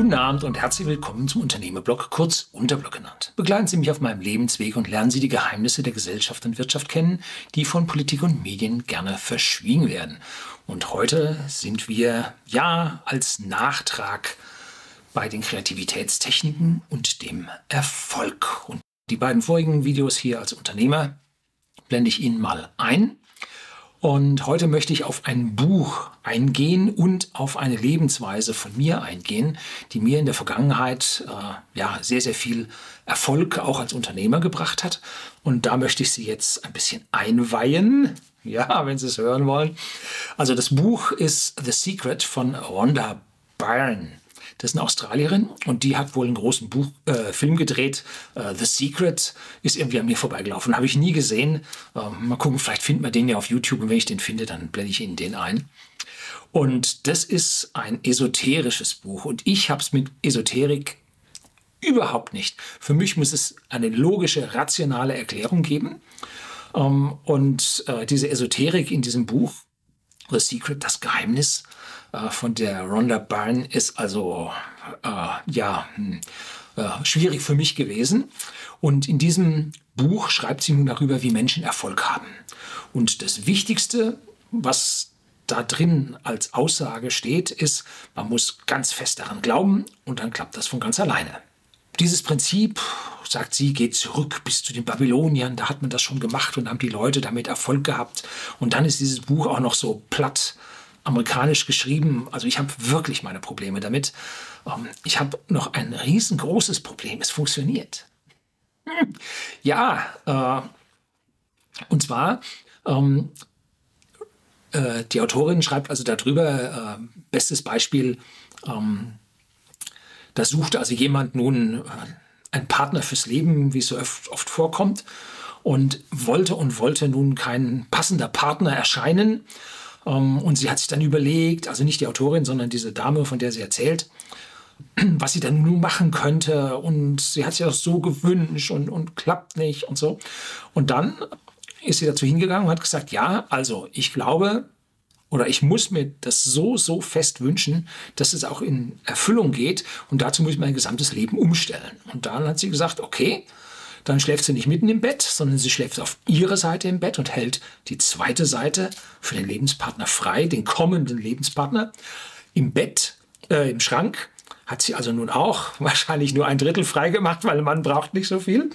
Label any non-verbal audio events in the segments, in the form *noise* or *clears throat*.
Guten Abend und herzlich willkommen zum Unternehmerblog, kurz Unterblog genannt. Begleiten Sie mich auf meinem Lebensweg und lernen Sie die Geheimnisse der Gesellschaft und Wirtschaft kennen, die von Politik und Medien gerne verschwiegen werden. Und heute sind wir ja als Nachtrag bei den Kreativitätstechniken und dem Erfolg. Und die beiden vorigen Videos hier als Unternehmer blende ich Ihnen mal ein. Und heute möchte ich auf ein Buch eingehen und auf eine Lebensweise von mir eingehen, die mir in der Vergangenheit äh, ja sehr, sehr viel Erfolg auch als Unternehmer gebracht hat. Und da möchte ich Sie jetzt ein bisschen einweihen. *laughs* Ja, wenn Sie es hören wollen. Also das Buch ist The Secret von Rhonda Byrne. Das ist eine Australierin und die hat wohl einen großen Buch, äh, Film gedreht. Äh, The Secret ist irgendwie an mir vorbeigelaufen. Habe ich nie gesehen. Äh, mal gucken, vielleicht findet man den ja auf YouTube und wenn ich den finde, dann blende ich Ihnen den ein. Und das ist ein esoterisches Buch und ich habe es mit Esoterik überhaupt nicht. Für mich muss es eine logische, rationale Erklärung geben. Ähm, und äh, diese Esoterik in diesem Buch, The Secret, das Geheimnis, äh, von der Rhonda Byrne ist also äh, ja hm, äh, schwierig für mich gewesen. Und in diesem Buch schreibt sie nun darüber, wie Menschen Erfolg haben. Und das Wichtigste, was da drin als Aussage steht, ist, man muss ganz fest daran glauben und dann klappt das von ganz alleine. Dieses Prinzip, sagt sie, geht zurück bis zu den Babyloniern, da hat man das schon gemacht und haben die Leute damit Erfolg gehabt. Und dann ist dieses Buch auch noch so platt amerikanisch geschrieben. Also ich habe wirklich meine Probleme damit. Ähm, ich habe noch ein riesengroßes Problem. Es funktioniert. *laughs* Ja, äh, und zwar, ähm, äh, die Autorin schreibt also darüber, äh, bestes Beispiel, ähm, da suchte also jemand nun äh, einen Partner fürs Leben, wie es so oft, vorkommt, und wollte und wollte nun kein passender Partner erscheinen ähm, und sie hat sich dann überlegt, also nicht die Autorin, sondern diese Dame, von der sie erzählt, *clears throat* was sie dann nun machen könnte. Und sie hat sich das so gewünscht und, und klappt nicht und so. Und dann ist sie dazu hingegangen und hat gesagt, ja, also ich glaube, oder ich muss mir das so, so fest wünschen, dass es auch in Erfüllung geht. Und dazu muss ich mein gesamtes Leben umstellen. Und dann hat sie gesagt, okay, dann schläft sie nicht mitten im Bett, sondern sie schläft auf ihrer Seite im Bett und hält die zweite Seite für den Lebenspartner frei, den kommenden Lebenspartner. Im Bett, äh, im Schrank hat sie also nun auch *laughs* wahrscheinlich nur ein Drittel frei gemacht, weil man braucht nicht so viel.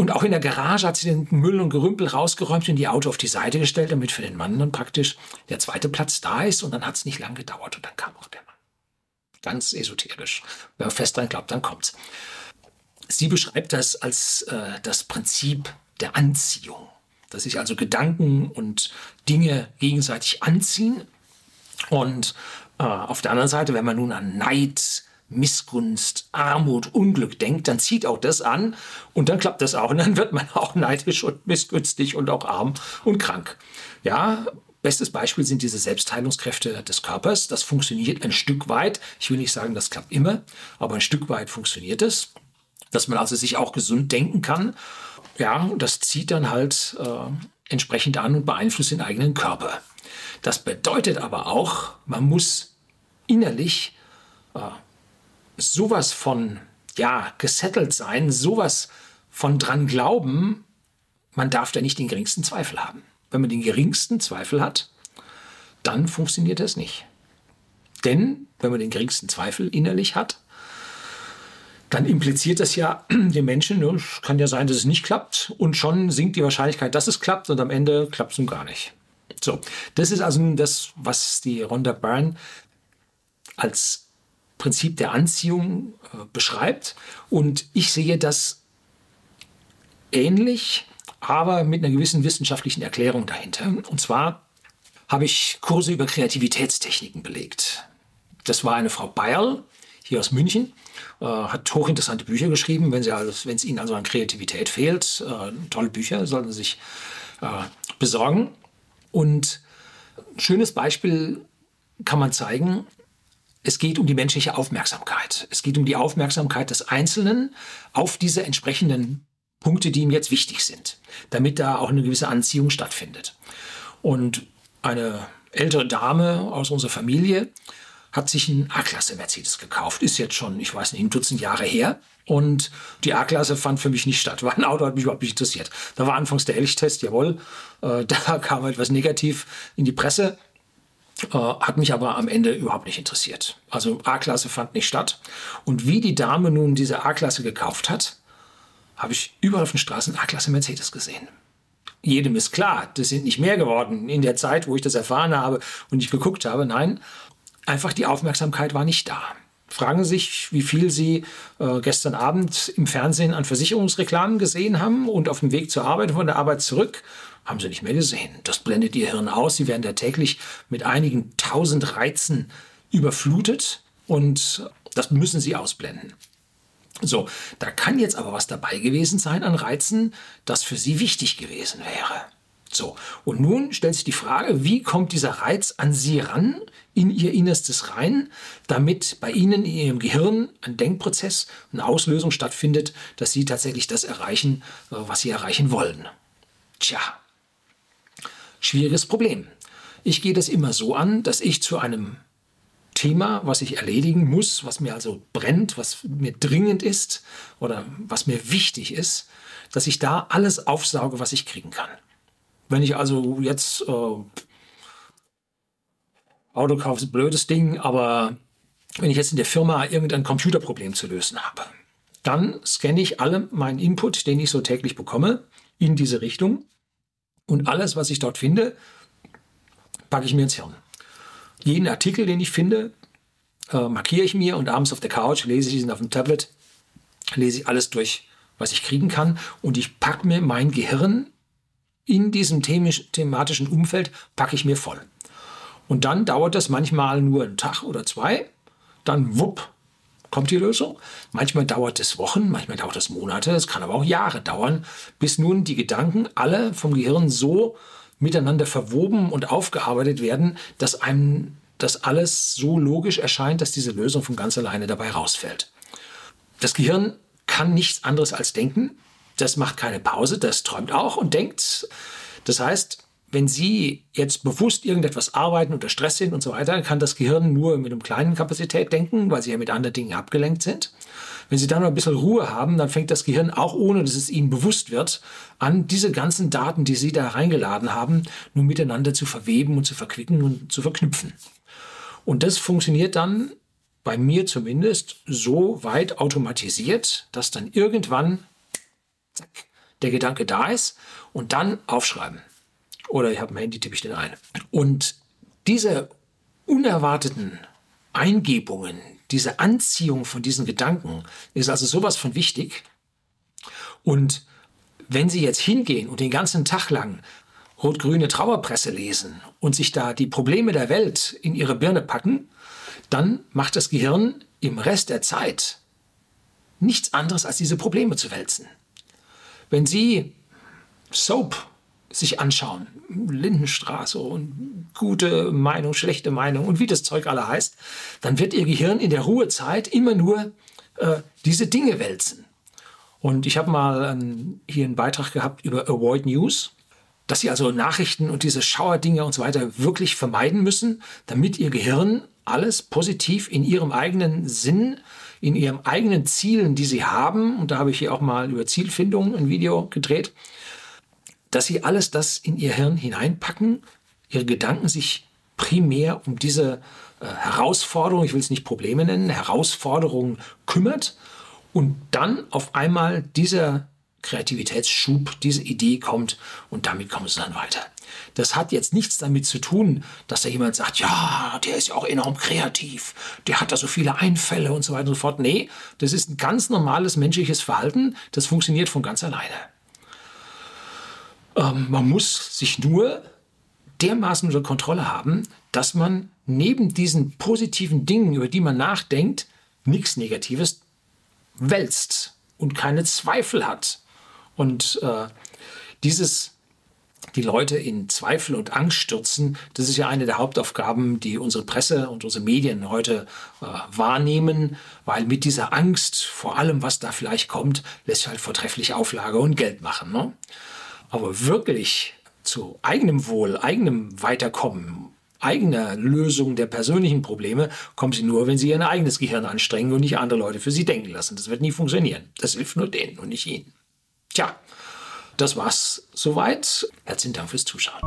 Und auch in der Garage hat sie den Müll und Gerümpel rausgeräumt und die Auto auf die Seite gestellt, damit für den Mann dann praktisch der zweite Platz da ist. Und dann hat es nicht lang gedauert und dann kam auch der Mann. Ganz esoterisch. Wer fest dran glaubt, dann kommt's. Sie beschreibt das als äh, das Prinzip der Anziehung, dass sich also Gedanken und Dinge gegenseitig anziehen. Und äh, auf der anderen Seite, wenn man nun an Neid, Missgunst, Armut, Unglück denkt, dann zieht auch das an und dann klappt das auch und dann wird man auch neidisch und missgünstig und auch arm und krank. Ja, bestes Beispiel sind diese Selbstheilungskräfte des Körpers. Das funktioniert ein Stück weit. Ich will nicht sagen, das klappt immer, aber ein Stück weit funktioniert es dass man also sich auch gesund denken kann. Ja, und das zieht dann halt äh, entsprechend an und beeinflusst den eigenen Körper. Das bedeutet aber auch, man muss innerlich äh, sowas von, ja, gesettelt sein, sowas von dran glauben, man darf da nicht den geringsten Zweifel haben. Wenn man den geringsten Zweifel hat, dann funktioniert das nicht. Denn wenn man den geringsten Zweifel innerlich hat, dann impliziert das ja *clears throat* den Menschen, ne, kann ja sein, dass es nicht klappt und schon sinkt die Wahrscheinlichkeit, dass es klappt und am Ende klappt es nun gar nicht. So, das ist also das, was die Rhonda Byrne als Prinzip der Anziehung äh, beschreibt und ich sehe das ähnlich, aber mit einer gewissen wissenschaftlichen Erklärung dahinter. Und zwar habe ich Kurse über Kreativitätstechniken belegt. Das war eine Frau Beil hier aus München äh, hat hochinteressante Bücher geschrieben. Wenn es Ihnen also an Kreativität fehlt, äh, tolle Bücher sollten Sie sich äh, besorgen. Und ein schönes Beispiel kann man zeigen, es geht um die menschliche Aufmerksamkeit. Es geht um die Aufmerksamkeit des Einzelnen auf diese entsprechenden Punkte, die ihm jetzt wichtig sind, damit da auch eine gewisse Anziehung stattfindet. Und eine ältere Dame aus unserer Familie hat sich ein A-Klasse Mercedes gekauft. Ist jetzt schon, ich weiß nicht, ein Dutzend Jahre her. Und die A-Klasse fand für mich nicht statt. *laughs* War ein Auto, hat mich überhaupt nicht interessiert. Da war anfangs der Elchtest, jawohl. Äh, *laughs* da kam etwas negativ in die Presse. Äh, hat mich aber am Ende überhaupt nicht interessiert. Also A-Klasse fand nicht statt. Und wie die Dame nun diese A-Klasse gekauft hat, habe ich überall auf den Straßen A-Klasse Mercedes gesehen. Jedem ist klar, das sind nicht mehr geworden in der Zeit, wo ich das erfahren habe und ich geguckt habe. Nein, einfach die Aufmerksamkeit war nicht da. Fragen Sie sich, wie viel Sie äh, gestern Abend im Fernsehen an Versicherungsreklamen gesehen haben und auf dem Weg zur Arbeit, von der Arbeit zurück, haben Sie nicht mehr gesehen. Das blendet Ihr Hirn aus. Sie werden da täglich mit einigen tausend Reizen überflutet und das müssen Sie ausblenden. So, da kann jetzt aber was dabei gewesen sein an Reizen, das für Sie wichtig gewesen wäre. So, und nun stellt sich die Frage, wie kommt dieser Reiz an Sie ran, in Ihr Innerstes rein, damit bei Ihnen in Ihrem Gehirn ein Denkprozess, eine Auslösung stattfindet, dass Sie tatsächlich das erreichen, äh, was Sie erreichen wollen. Tja, schwieriges Problem. Ich gehe das immer so an, dass ich zu einem Thema, was ich erledigen muss, was mir also brennt, was mir dringend ist oder was mir wichtig ist, dass ich da alles aufsauge, was ich kriegen kann. Wenn ich also jetzt äh, Auto kaufe, ist ein blödes Ding, aber wenn ich jetzt in der Firma irgendein Computerproblem zu lösen habe, dann scanne ich alle meinen Input, den ich so täglich bekomme, in diese Richtung und alles, was ich dort finde, packe ich mir ins Hirn. Jeden Artikel, den ich finde, äh, markiere ich mir und abends auf der Couch lese ich ihn auf dem Tablet, lese ich alles durch, was ich kriegen kann. Und ich packe mir mein Gehirn in diesem thematischen Umfeld, packe ich mir voll. Und dann dauert das manchmal nur einen Tag oder zwei, dann wupp, kommt die Lösung. Manchmal dauert es Wochen, manchmal dauert es Monate, es kann aber auch Jahre dauern, bis nun die Gedanken alle vom Gehirn so miteinander verwoben und aufgearbeitet werden, dass einem das alles so logisch erscheint, dass diese Lösung von ganz alleine dabei rausfällt. Das Gehirn kann nichts anderes als denken. Das macht keine Pause, das träumt auch und denkt. Das heißt, wenn Sie jetzt bewusst irgendetwas arbeiten, unter Stress sind und so weiter, kann das Gehirn nur mit einem kleinen Kapazität denken, weil Sie ja mit anderen Dingen abgelenkt sind. Wenn Sie dann noch ein bisschen Ruhe haben, dann fängt das Gehirn auch ohne, dass es Ihnen bewusst wird, an, diese ganzen Daten, die Sie da reingeladen haben, nur miteinander zu verweben und zu verquicken und zu verknüpfen. Und das funktioniert dann bei mir zumindest so weit automatisiert, dass dann irgendwann zack, der Gedanke da ist und dann aufschreiben. Oder ich habe ein Handy, tippe ich den ein. Und diese unerwarteten Eingebungen, diese Anziehung von diesen Gedanken ist also sowas von wichtig. Und wenn Sie jetzt hingehen und den ganzen Tag lang rot-grüne Trauerpresse lesen und sich da die Probleme der Welt in Ihre Birne packen, dann macht das Gehirn im Rest der Zeit nichts anderes, als diese Probleme zu wälzen. Wenn Sie Soap sich anschauen. Lindenstraße und gute Meinung, schlechte Meinung und wie das Zeug alle heißt, dann wird ihr Gehirn in der Ruhezeit immer nur äh, diese Dinge wälzen. Und ich habe mal ähm, hier einen Beitrag gehabt über Avoid News, dass sie also Nachrichten und diese Schauerdinge und so weiter wirklich vermeiden müssen, damit ihr Gehirn alles positiv in ihrem eigenen Sinn, in ihren eigenen Zielen, die sie haben, und da habe ich hier auch mal über Zielfindung ein Video gedreht, dass sie alles das in ihr Hirn hineinpacken, ihre Gedanken sich primär um diese äh, Herausforderung, ich will es nicht Probleme nennen, Herausforderung kümmert und dann auf einmal dieser Kreativitätsschub, diese Idee kommt und damit kommen sie dann weiter. Das hat jetzt nichts damit zu tun, dass da jemand sagt, ja, der ist ja auch enorm kreativ, der hat da so viele Einfälle und so weiter und so fort. Nee, das ist ein ganz normales menschliches Verhalten, das funktioniert von ganz alleine. Ähm, man muss sich nur dermaßen unter Kontrolle haben, dass man neben diesen positiven Dingen, über die man nachdenkt, nichts Negatives wälzt und keine Zweifel hat. Und äh, dieses die Leute in Zweifel und Angst stürzen, das ist ja eine der Hauptaufgaben, die unsere Presse und unsere Medien heute äh, wahrnehmen, weil mit dieser Angst vor allem, was da vielleicht kommt, lässt sich halt vortrefflich Auflage und Geld machen. Ne? Aber wirklich zu eigenem Wohl, eigenem Weiterkommen, eigener Lösung der persönlichen Probleme kommen sie nur, wenn sie ihr eigenes Gehirn anstrengen und nicht andere Leute für sie denken lassen. Das wird nie funktionieren. Das hilft nur denen und nicht ihnen. Tja, das war's soweit. Herzlichen Dank fürs Zuschauen.